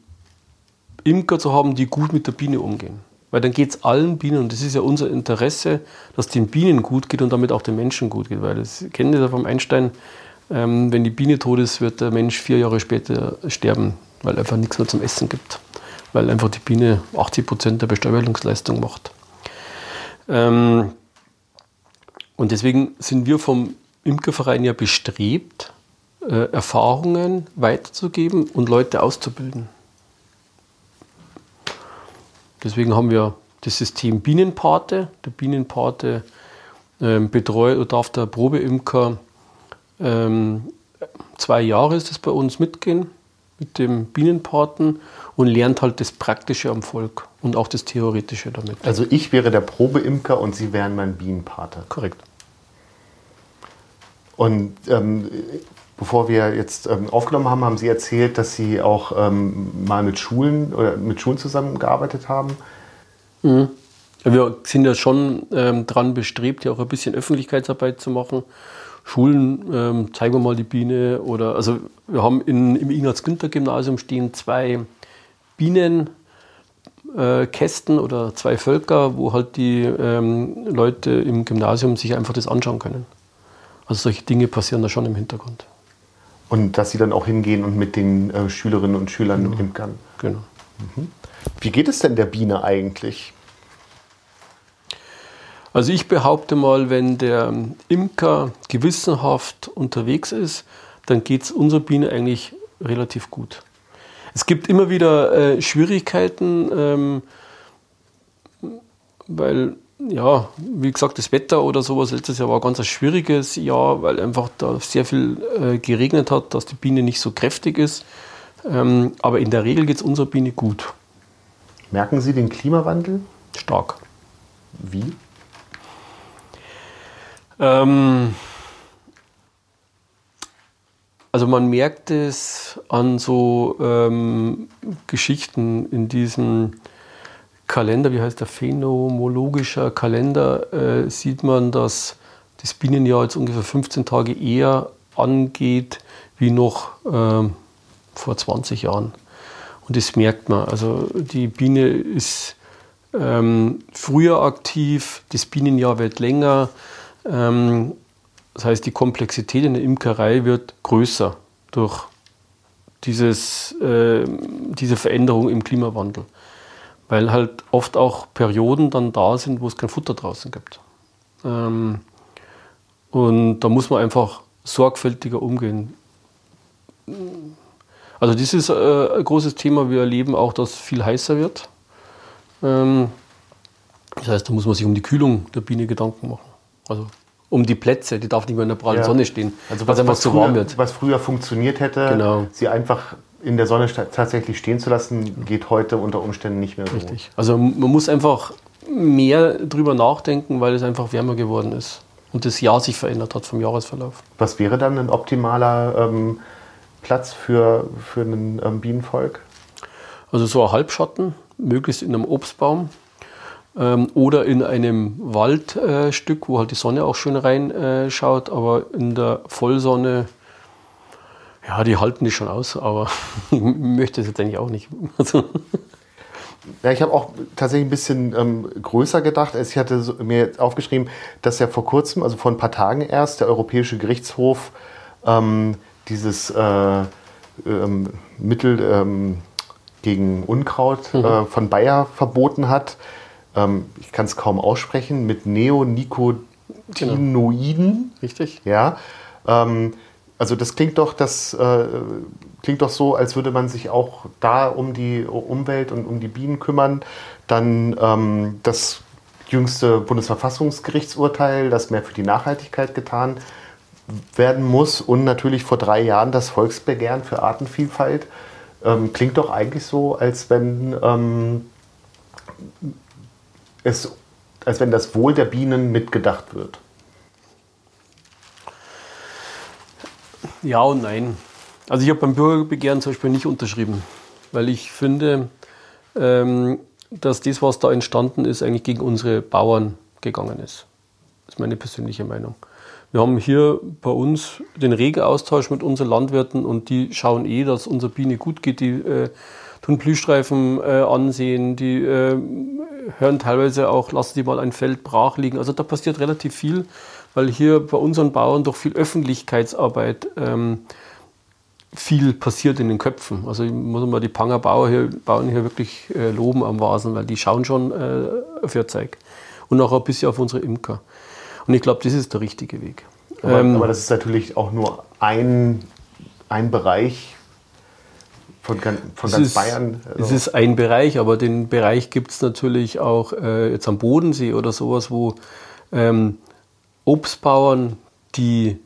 Imker zu haben, die gut mit der Biene umgehen. Weil dann geht es allen Bienen, und das ist ja unser Interesse, dass den Bienen gut geht und damit auch den Menschen gut geht. Weil das kennen Sie ja vom Einstein, ähm, wenn die Biene tot ist, wird der Mensch vier Jahre später sterben, weil einfach nichts mehr zum Essen gibt. Weil einfach die Biene 80 Prozent der Bestäubungsleistung macht. Ähm, und deswegen sind wir vom Imkerverein ja bestrebt, äh, Erfahrungen weiterzugeben und Leute auszubilden. Deswegen haben wir das System Bienenpate. Der Bienenpate ähm, betreut oder darf der Probeimker ähm, zwei Jahre ist es bei uns mitgehen mit dem Bienenpaten und lernt halt das Praktische am Volk und auch das Theoretische damit. Also ich wäre der Probeimker und Sie wären mein Bienenpate. Korrekt. Und ähm, bevor wir jetzt ähm, aufgenommen haben, haben Sie erzählt, dass Sie auch ähm, mal mit Schulen oder mit Schulen zusammengearbeitet haben. Mhm. Wir sind ja schon ähm, dran bestrebt, ja auch ein bisschen Öffentlichkeitsarbeit zu machen. Schulen, ähm, zeigen wir mal die Biene oder also wir haben in, im Ignaz-Günther-Gymnasium stehen zwei Bienenkästen äh, oder zwei Völker, wo halt die ähm, Leute im Gymnasium sich einfach das anschauen können. Also solche Dinge passieren da schon im Hintergrund. Und dass Sie dann auch hingehen und mit den äh, Schülerinnen und Schülern genau. imkern. Genau. Mhm. Wie geht es denn der Biene eigentlich? Also ich behaupte mal, wenn der Imker gewissenhaft unterwegs ist, dann geht es unserer Biene eigentlich relativ gut. Es gibt immer wieder äh, Schwierigkeiten, ähm, weil ja, wie gesagt, das Wetter oder sowas letztes Jahr war ganz ein schwieriges Jahr, weil einfach da sehr viel äh, geregnet hat, dass die Biene nicht so kräftig ist. Ähm, aber in der Regel geht es unserer Biene gut. Merken Sie den Klimawandel? Stark. Wie? Ähm, also man merkt es an so ähm, Geschichten in diesem Kalender, wie heißt der phänomologischer Kalender, äh, sieht man, dass das Bienenjahr jetzt ungefähr 15 Tage eher angeht wie noch äh, vor 20 Jahren. Und das merkt man. Also die Biene ist ähm, früher aktiv, das Bienenjahr wird länger. Ähm, das heißt, die Komplexität in der Imkerei wird größer durch dieses, äh, diese Veränderung im Klimawandel weil halt oft auch Perioden dann da sind, wo es kein Futter draußen gibt. Ähm, und da muss man einfach sorgfältiger umgehen. Also das ist äh, ein großes Thema. Wir erleben auch, dass es viel heißer wird. Ähm, das heißt, da muss man sich um die Kühlung der Biene Gedanken machen. Also um die Plätze, die darf nicht mehr in der prallen ja. Sonne stehen, also was, einfach zu warm wird. Was früher funktioniert hätte, genau. sie einfach in der Sonne tatsächlich stehen zu lassen, geht heute unter Umständen nicht mehr so. Richtig. Also man muss einfach mehr drüber nachdenken, weil es einfach wärmer geworden ist und das Jahr sich verändert hat vom Jahresverlauf. Was wäre dann ein optimaler ähm, Platz für, für ein ähm, Bienenvolk? Also so ein Halbschatten, möglichst in einem Obstbaum oder in einem Waldstück, äh, wo halt die Sonne auch schön reinschaut, äh, aber in der Vollsonne ja, die halten die schon aus, aber *laughs* ich möchte es jetzt eigentlich auch nicht. *laughs* Ja, ich habe auch tatsächlich ein bisschen ähm, größer gedacht. Also ich hatte mir aufgeschrieben, dass ja vor kurzem, also vor ein paar Tagen erst, der Europäische Gerichtshof ähm, dieses äh, ähm, Mittel ähm, gegen Unkraut mhm. äh, von Bayer verboten hat. Ähm, ich kann es kaum aussprechen, mit Neonicotinoiden. Genau. Richtig. Ja. Ähm, also das klingt doch, das äh, klingt doch so, als würde man sich auch da um die Umwelt und um die Bienen kümmern. Dann ähm, das jüngste Bundesverfassungsgerichtsurteil, das mehr für die Nachhaltigkeit getan werden muss und natürlich vor drei Jahren das Volksbegehren für Artenvielfalt. Ähm, klingt doch eigentlich so, als wenn ähm, es, als wenn das Wohl der Bienen mitgedacht wird. Ja und nein. Also ich habe beim Bürgerbegehren zum Beispiel nicht unterschrieben, weil ich finde, ähm, dass das, was da entstanden ist, eigentlich gegen unsere Bauern gegangen ist. Das ist meine persönliche Meinung. Wir haben hier bei uns den regen Austausch mit unseren Landwirten und die schauen eh, dass unserer Biene gut geht. Die äh, tun Blühstreifen äh, ansehen, die äh, hören teilweise auch, lassen die mal ein Feld brach liegen. Also da passiert relativ viel, weil hier bei unseren Bauern doch viel Öffentlichkeitsarbeit ähm, viel passiert in den Köpfen. Also ich muss mal die Panger Bauer hier, Bauern hier wirklich äh, loben am Vasen, weil die schauen schon äh, für Zeug. Und auch ein bisschen auf unsere Imker. Und ich glaube, das ist der richtige Weg. Aber, ähm, aber, das ist natürlich auch nur ein, ein Bereich von, von ganz ist, Bayern. Also. Es ist ein Bereich, aber den Bereich gibt es natürlich auch äh, jetzt am Bodensee oder sowas, wo ähm, Obstbauern, die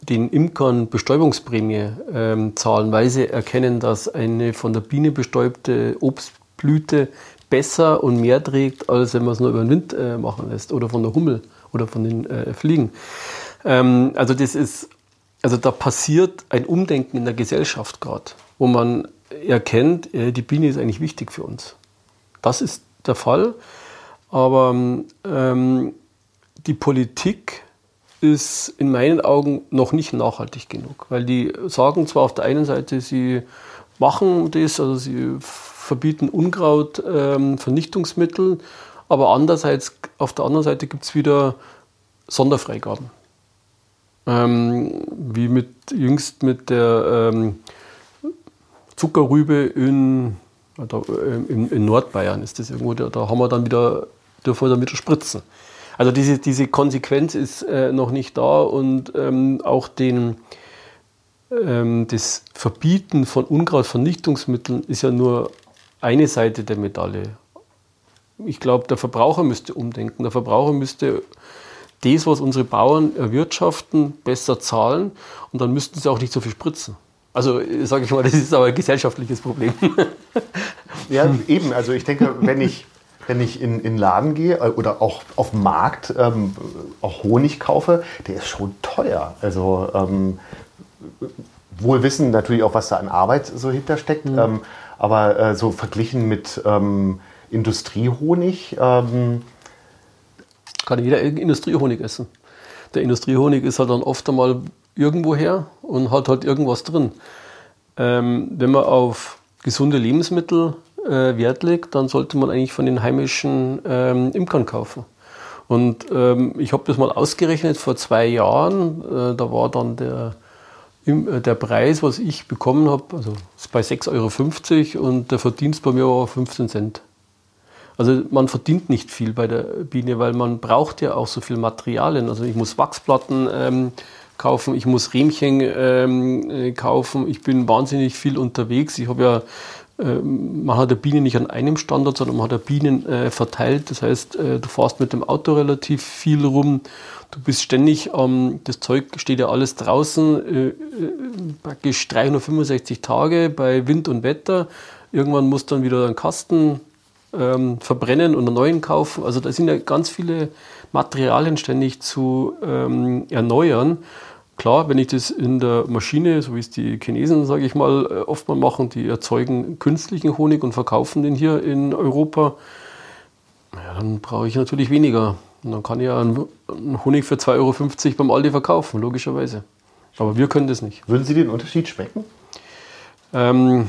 den Imkern Bestäubungsprämie ähm, zahlen, weil sie erkennen, dass eine von der Biene bestäubte Obstblüte besser und mehr trägt, als wenn man es nur über den Wind äh, machen lässt oder von der Hummel oder von den äh, Fliegen. Ähm, also das ist, also da passiert ein Umdenken in der Gesellschaft gerade, wo man erkennt, äh, die Biene ist eigentlich wichtig für uns. Das ist der Fall, aber ähm, die Politik ist in meinen Augen noch nicht nachhaltig genug, weil die sagen zwar auf der einen Seite, sie machen das, also sie verbieten Unkraut, ähm, Vernichtungsmittel, aber andererseits, auf der anderen Seite gibt es wieder Sonderfreigaben. Ähm, wie mit, jüngst mit der ähm, Zuckerrübe in, da, in, in, Nordbayern ist das irgendwo, da, da haben wir dann wieder, dürfen wir dann wieder spritzen. Also diese, diese Konsequenz ist äh, noch nicht da und ähm, auch den, ähm, das Verbieten von Unkrautvernichtungsmitteln ist ja nur eine Seite der Medaille. Ich glaube, der Verbraucher müsste umdenken. Der Verbraucher müsste das, was unsere Bauern erwirtschaften, besser zahlen und dann müssten sie auch nicht so viel spritzen. Also sage ich mal, das ist aber ein gesellschaftliches Problem. *laughs* ja, eben. Also ich denke, wenn ich, wenn ich in den Laden gehe äh, oder auch auf dem Markt ähm, auch Honig kaufe, der ist schon teuer. Also ähm, wohl wissen natürlich auch, was da an Arbeit so hintersteckt. Mhm. Ähm, aber äh, so verglichen mit ähm, Industriehonig. Ähm Kann jeder Industriehonig essen. Der Industriehonig ist halt dann oft einmal irgendwo her und hat halt irgendwas drin. Ähm, wenn man auf gesunde Lebensmittel äh, Wert legt, dann sollte man eigentlich von den heimischen ähm, Imkern kaufen. Und ähm, ich habe das mal ausgerechnet vor zwei Jahren. Äh, da war dann der äh, der Preis, was ich bekommen habe, also bei 6,50 Euro und der Verdienst bei mir war 15 Cent. Also man verdient nicht viel bei der Biene, weil man braucht ja auch so viel Materialien. Also ich muss Wachsplatten ähm, kaufen, ich muss Riemchen ähm, äh, kaufen, ich bin wahnsinnig viel unterwegs. Ich habe ja ähm, man hat der Bienen nicht an einem Standort, sondern man hat der Bienen äh, verteilt. Das heißt, äh, du fährst mit dem Auto relativ viel rum. Du bist ständig, ähm, das Zeug steht ja alles draußen, äh, äh praktisch 365 Tage bei Wind und Wetter. Irgendwann muss dann wieder ein Kasten ähm, verbrennen und einen neuen kaufen. Also da sind ja ganz viele Materialien ständig zu ähm, erneuern. Klar, wenn ich das in der Maschine, so wie es die Chinesen, sage ich mal, äh, oft mal machen, die erzeugen künstlichen Honig und verkaufen den hier in Europa, ja, dann brauche ich natürlich weniger. Und dann kann ich ja einen Honig für 2,50 Euro beim Aldi verkaufen, logischerweise. Aber wir können das nicht. Würden Sie den Unterschied schmecken? Ähm,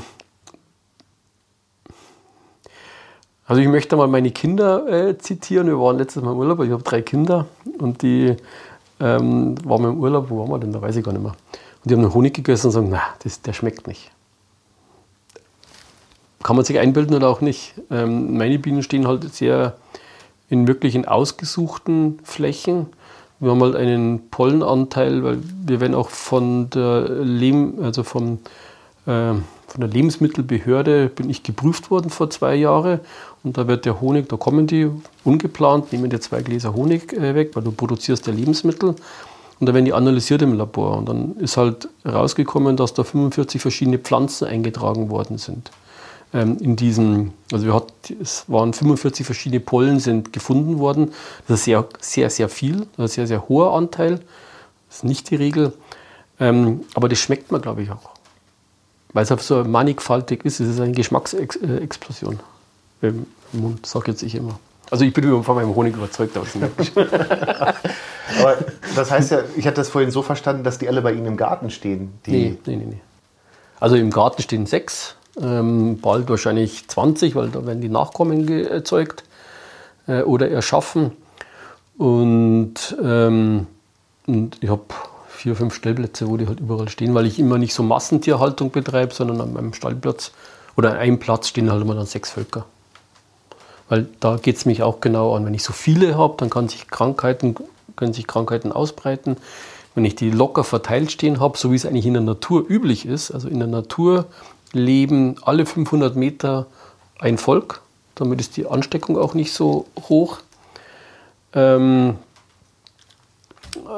also ich möchte mal meine Kinder äh, zitieren. Wir waren letztes Mal im Urlaub, ich habe drei Kinder und die ähm, waren im Urlaub, wo waren wir denn, da weiß ich gar nicht mehr. Und die haben einen Honig gegessen und sagen, na, das, der schmeckt nicht. Kann man sich einbilden oder auch nicht. Ähm, meine Bienen stehen halt sehr in wirklich in ausgesuchten Flächen. Wir haben halt einen Pollenanteil, weil wir werden auch von der Lehm, also vom, äh, von der Lebensmittelbehörde bin ich geprüft worden vor zwei Jahren und da wird der Honig, da kommen die ungeplant, nehmen dir zwei Gläser Honig äh, weg, weil du produzierst ja Lebensmittel. Und da werden die analysiert im Labor. Und dann ist halt rausgekommen, dass da 45 verschiedene Pflanzen eingetragen worden sind. Ähm, in diesem, also wir hat, es waren 45 verschiedene Pollen sind gefunden worden. Das ist sehr, sehr, sehr viel, ein sehr, sehr hoher Anteil. Das ist nicht die Regel. Ähm, aber das schmeckt man, glaube ich, auch. Weil es so mannigfaltig ist, es ist eine Geschmacksexplosion im Mund, sage jetzt ich immer. Also ich bin von meinem Honig überzeugt, aber *laughs* Aber das heißt ja, ich hatte das vorhin so verstanden, dass die alle bei Ihnen im Garten stehen. Die nee, nee, nee, nee. Also im Garten stehen sechs, ähm, bald wahrscheinlich 20, weil da werden die Nachkommen erzeugt äh, oder erschaffen. Und, ähm, und ich habe vier, fünf Stellplätze, wo die halt überall stehen, weil ich immer nicht so Massentierhaltung betreibe, sondern an meinem Stallplatz oder an einem Platz stehen halt immer dann sechs Völker. Weil da geht es mich auch genau an. Wenn ich so viele habe, dann kann sich Krankheiten, können sich Krankheiten ausbreiten. Wenn ich die locker verteilt stehen habe, so wie es eigentlich in der Natur üblich ist, also in der Natur leben alle 500 Meter ein Volk, damit ist die Ansteckung auch nicht so hoch. Ähm,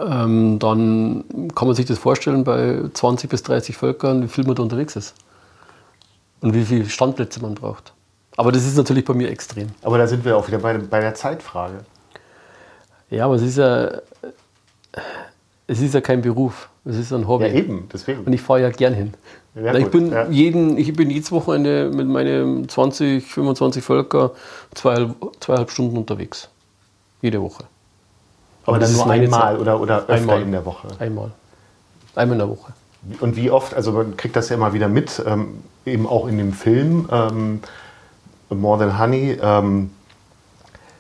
ähm, dann kann man sich das vorstellen bei 20 bis 30 Völkern, wie viel man da unterwegs ist und wie viele Standplätze man braucht. Aber das ist natürlich bei mir extrem. Aber da sind wir auch wieder bei, bei der Zeitfrage. Ja, aber es ist ja, es ist ja kein Beruf, es ist ein Hobby. Ja, eben, deswegen. Und ich fahre ja gern hin. Ja, ich, bin ja. jeden, ich bin jedes Wochenende mit meinen 20, 25 Völker zweieinhalb, zweieinhalb Stunden unterwegs. Jede Woche. Aber, Aber dann nur einmal oder, oder öfter einmal. in der Woche? Einmal. Einmal in der Woche. Und wie oft, also man kriegt das ja immer wieder mit, ähm, eben auch in dem Film ähm, More Than Honey, ähm,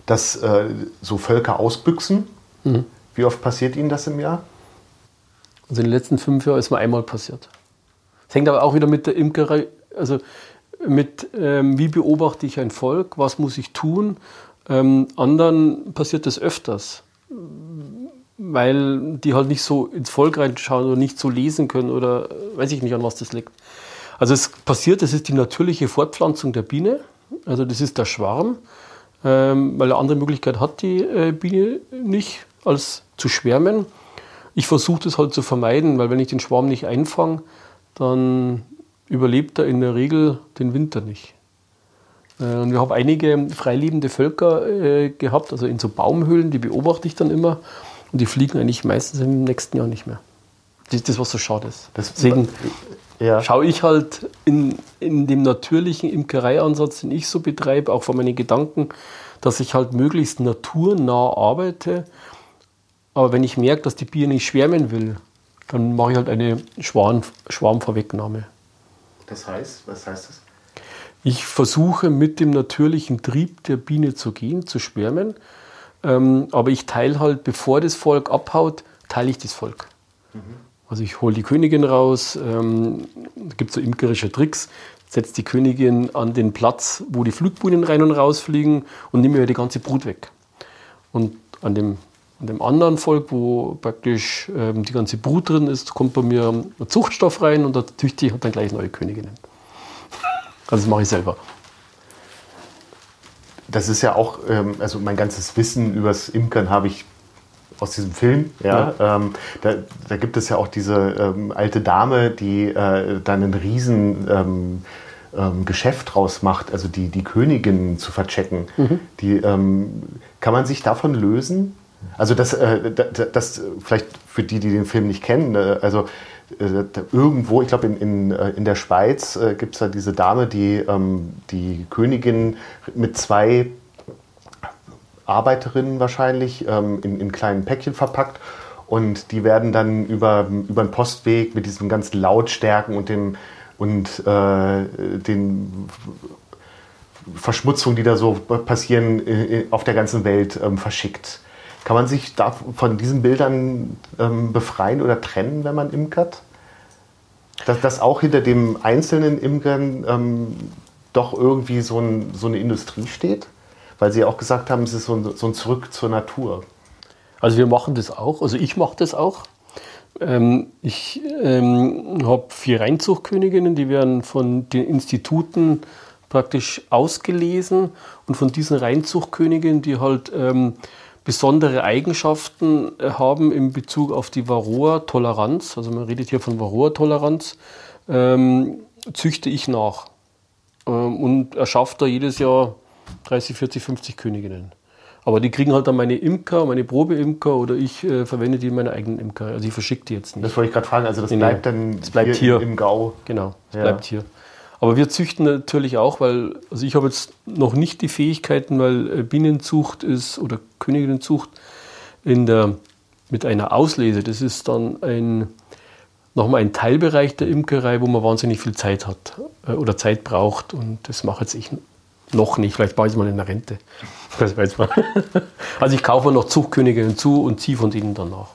dass äh, so Völker ausbüchsen. Mhm. Wie oft passiert Ihnen das im Jahr? Also in den letzten fünf Jahren ist mir einmal passiert. Es hängt aber auch wieder mit der Imkerei, also mit, ähm, wie beobachte ich ein Volk, was muss ich tun. Ähm, anderen passiert das öfters, weil die halt nicht so ins Volk reinschauen oder nicht so lesen können oder weiß ich nicht, an was das liegt. Also es passiert, das ist die natürliche Fortpflanzung der Biene, also das ist der Schwarm, ähm, weil eine andere Möglichkeit hat die äh, Biene nicht, als zu schwärmen. Ich versuche das halt zu vermeiden, weil wenn ich den Schwarm nicht einfange, dann überlebt er in der Regel den Winter nicht. Äh, und wir haben einige freilebende Völker äh, gehabt, also in so Baumhöhlen, die beobachte ich dann immer. Und die fliegen eigentlich meistens im nächsten Jahr nicht mehr. Das ist das, was so schade ist. Deswegen ja. schaue ich halt in, in dem natürlichen Imkereiansatz, den ich so betreibe, auch von meinen Gedanken, dass ich halt möglichst naturnah arbeite. Aber wenn ich merke, dass die Bier nicht schwärmen will, dann mache ich halt eine Schwarm, Schwarmvorwegnahme. Das heißt, was heißt das? Ich versuche mit dem natürlichen Trieb der Biene zu gehen, zu schwärmen. Ähm, aber ich teile halt, bevor das Volk abhaut, teile ich das Volk. Mhm. Also ich hole die Königin raus, ähm, da gibt es so imkerische Tricks, setze die Königin an den Platz, wo die Flugbienen rein und raus fliegen und nehme mir die ganze Brut weg. Und an dem und dem anderen Volk, wo praktisch ähm, die ganze Brut drin ist, kommt bei mir ein Zuchtstoff rein und da züchte ich dann gleich neue Königinnen. Also das mache ich selber. Das ist ja auch, ähm, also mein ganzes Wissen über das Imkern habe ich aus diesem Film. Ja, ja. Ähm, da, da, gibt es ja auch diese ähm, alte Dame, die äh, dann einen riesen ähm, ähm, Geschäft draus macht, also die, die Königin zu verchecken. Mhm. Die, ähm, kann man sich davon lösen? Also das, äh, das, das, vielleicht für die, die den Film nicht kennen, äh, also äh, irgendwo, ich glaube in, in, äh, in der Schweiz äh, gibt es da diese Dame, die ähm, die Königin mit zwei Arbeiterinnen wahrscheinlich ähm, in, in kleinen Päckchen verpackt und die werden dann über, über den Postweg mit diesen ganzen Lautstärken und dem und äh, den Verschmutzungen, die da so passieren, äh, auf der ganzen Welt ähm, verschickt. Kann man sich da von diesen Bildern ähm, befreien oder trennen, wenn man imkert? Dass, dass auch hinter dem einzelnen Imkern ähm, doch irgendwie so, ein, so, eine Industrie steht? Weil Sie ja auch gesagt haben, es ist so ein, so ein Zurück zur Natur. Also wir machen das auch, also ich mache das auch. Ähm, ich ähm, habe vier Reinzuchtköniginnen, die werden von den Instituten praktisch ausgelesen und von diesen Reinzuchtköniginnen, die halt ähm, besondere Eigenschaften äh, haben in Bezug auf die Varroa-Toleranz, also man redet hier von Varroa-Toleranz, ähm, züchte ich nach ähm, und erschaffe da jedes Jahr 30, 40, 50 Königinnen. Aber die kriegen halt dann meine Imker, meine Probeimker oder ich äh, verwende die in meiner eigenen Imker. Also ich verschicke die jetzt nicht. Das wollte ich gerade fragen, also das nee, bleibt dann das bleibt hier, hier, im Gau. Genau, das ja. bleibt hier. Aber wir züchten natürlich auch, weil, also ich habe jetzt noch nicht die Fähigkeiten, weil äh, Bienenzucht ist oder Königinnenzucht in der mit einer Auslese, das ist dann ein, nochmal ein Teilbereich der Imkerei, wo man wahnsinnig viel Zeit hat äh, oder Zeit braucht. Und das mache jetzt ich noch nicht. Vielleicht baue ich mal in der Rente. *laughs* Das weiß man. *laughs* Also ich kaufe noch Zuchtkönige hinzu und ziehe von denen danach.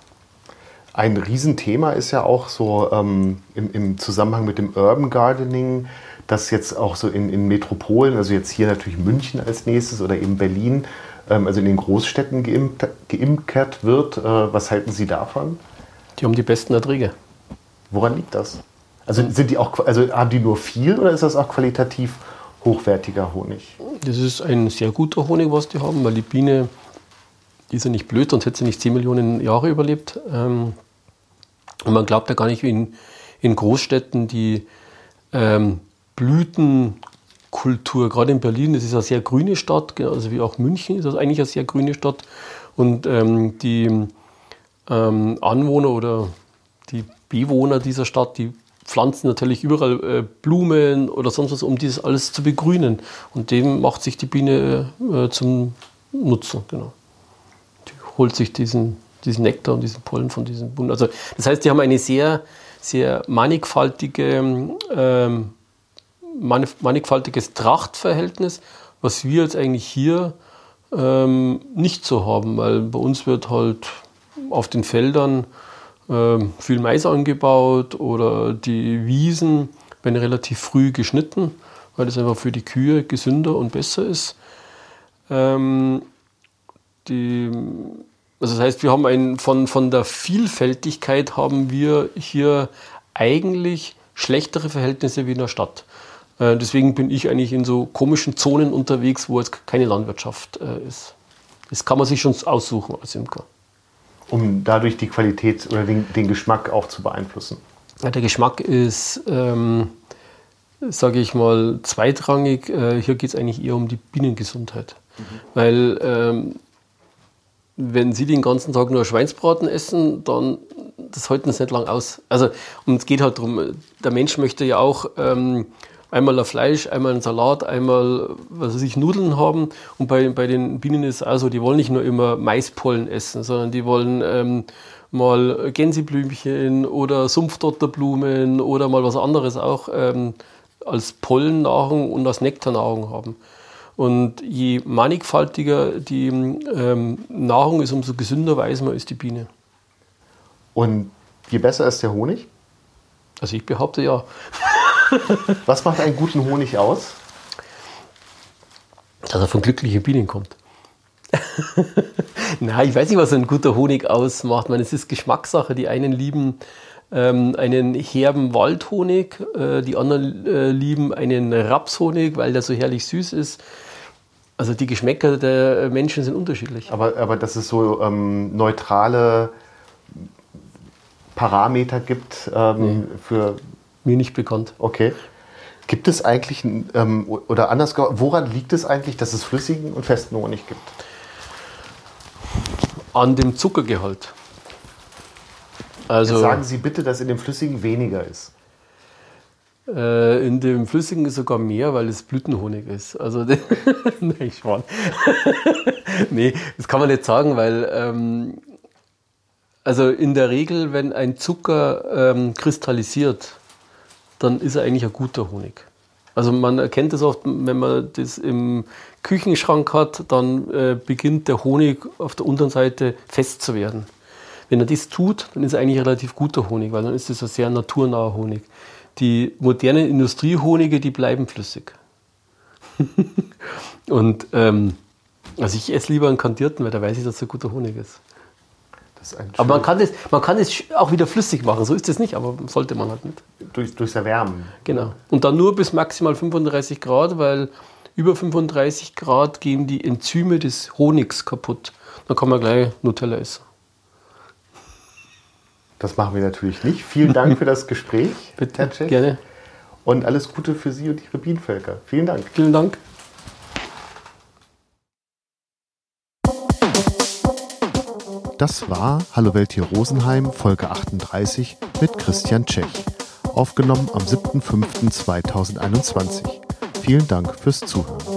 Ein Riesenthema ist ja auch so ähm, im, im, Zusammenhang mit dem Urban Gardening, dass jetzt auch so in, in Metropolen, also jetzt hier natürlich München als nächstes oder eben Berlin, ähm, also in den Großstädten geimpft, geimpft wird. Äh, was halten Sie davon? Die haben die besten Erträge. Woran liegt das? Also sind die auch, also haben die nur viel oder ist das auch qualitativ hochwertiger Honig? Das ist ein sehr guter Honig, was die haben, weil die Biene, die ist ja nicht blöd, sonst hätte sie nicht 10 Millionen Jahre überlebt. Ähm, und man glaubt ja gar nicht, wie in, in Großstädten die ähm, Blütenkultur, gerade in Berlin, das ist eine sehr grüne Stadt, also wie auch München ist das eigentlich eine sehr grüne Stadt. Und ähm, die ähm, Anwohner oder die Bewohner dieser Stadt, die pflanzen natürlich überall äh, Blumen oder sonst was, um dieses alles zu begrünen. Und dem macht sich die Biene äh, zum Nutzen, genau. Die holt sich diesen diesen Nektar und diesen Pollen von diesen Bunden. Also das heißt, die haben eine sehr, sehr mannigfaltige, ähm, mannigfaltiges Trachtverhältnis, was wir jetzt eigentlich hier ähm, nicht so haben, weil bei uns wird halt auf den Feldern ähm, viel Mais angebaut oder die Wiesen werden relativ früh geschnitten, weil das einfach für die Kühe gesünder und besser ist. Ähm, die also das heißt, wir haben ein, von, von der Vielfältigkeit haben wir hier eigentlich schlechtere Verhältnisse wie in der Stadt. Äh, deswegen bin ich eigentlich in so komischen Zonen unterwegs, wo jetzt keine Landwirtschaft äh, ist. Das kann man sich schon aussuchen als Imker. Um dadurch die Qualität oder den, den Geschmack auch zu beeinflussen. Ja, der Geschmack ist, ähm, sage ich mal, zweitrangig. Äh, hier geht es eigentlich eher um die Bienengesundheit. Mhm. Weil ähm, wenn Sie den ganzen Tag nur Schweinsbraten essen, dann das halten Sie nicht lang aus. Also, und es geht halt darum, der Mensch möchte ja auch ähm, einmal ein Fleisch, einmal ein Salat, einmal, was weiß ich, Nudeln haben. Und bei, bei den Bienen ist es auch so, die wollen nicht nur immer Maispollen essen, sondern die wollen ähm, mal Gänseblümchen oder Sumpfdotterblumen oder mal was anderes auch ähm, als Pollennahrung und als Nektarnahrung haben. Und je mannigfaltiger die ähm, Nahrung ist, umso gesünder weiß man, ist die Biene. Und je besser ist der Honig? Also ich behaupte ja. *laughs* Was macht einen guten Honig aus? Dass er von glücklichen Bienen kommt. *laughs* Nein, ich weiß nicht, was ein guter Honig ausmacht. meine, es ist Geschmackssache. Die einen lieben ähm, einen herben Waldhonig, äh, die anderen äh, lieben einen Rapshonig, weil der so herrlich süß ist. Also die Geschmäcker der Menschen sind unterschiedlich. Aber, aber dass es so ähm, neutrale Parameter gibt ähm, nee. für. Mir nicht bekannt. Okay. Gibt es eigentlich, ähm, oder anders, woran liegt es eigentlich, dass es flüssigen und festen Honig gibt? An dem Zuckergehalt. Also, Jetzt sagen Sie bitte, dass in dem Flüssigen weniger ist. Äh, in dem Flüssigen ist sogar mehr, weil es Blütenhonig ist. Also, *laughs* nee, Schwan. *laughs* nee, das kann man nicht sagen, weil ähm, also in der Regel, wenn ein Zucker ähm, kristallisiert, dann ist er eigentlich ein guter Honig. Also man erkennt das oft, wenn man das im Küchenschrank hat, dann äh, beginnt der Honig auf der unteren Seite fest zu werden. Wenn er das tut, dann ist er eigentlich relativ guter Honig, weil dann ist es ein sehr naturnaher Honig. Die modernen Industriehonige, die bleiben flüssig. *laughs* und ähm, also ich esse lieber einen kandierten, weil da weiß ich, dass es ein guter Honig ist. Aber man kann, das, man kann das auch wieder flüssig machen, so ist es nicht, aber sollte man halt nicht. Durch, durchs Erwärmen. Genau. Und dann nur bis maximal 35 Grad, weil über 35 Grad gehen die Enzyme des Honigs kaputt. Dann kann man gleich Nutella essen. Das machen wir natürlich nicht. Vielen Dank für das Gespräch, *laughs* Bitte, Herr. Gerne. Und alles Gute für Sie und Ihre Bienenvölker. Vielen Dank. Vielen Dank. Das war Hallo Welt hier Rosenheim, Folge 38 mit Christian Tschech. Aufgenommen am 7.5.2021. Vielen Dank fürs Zuhören.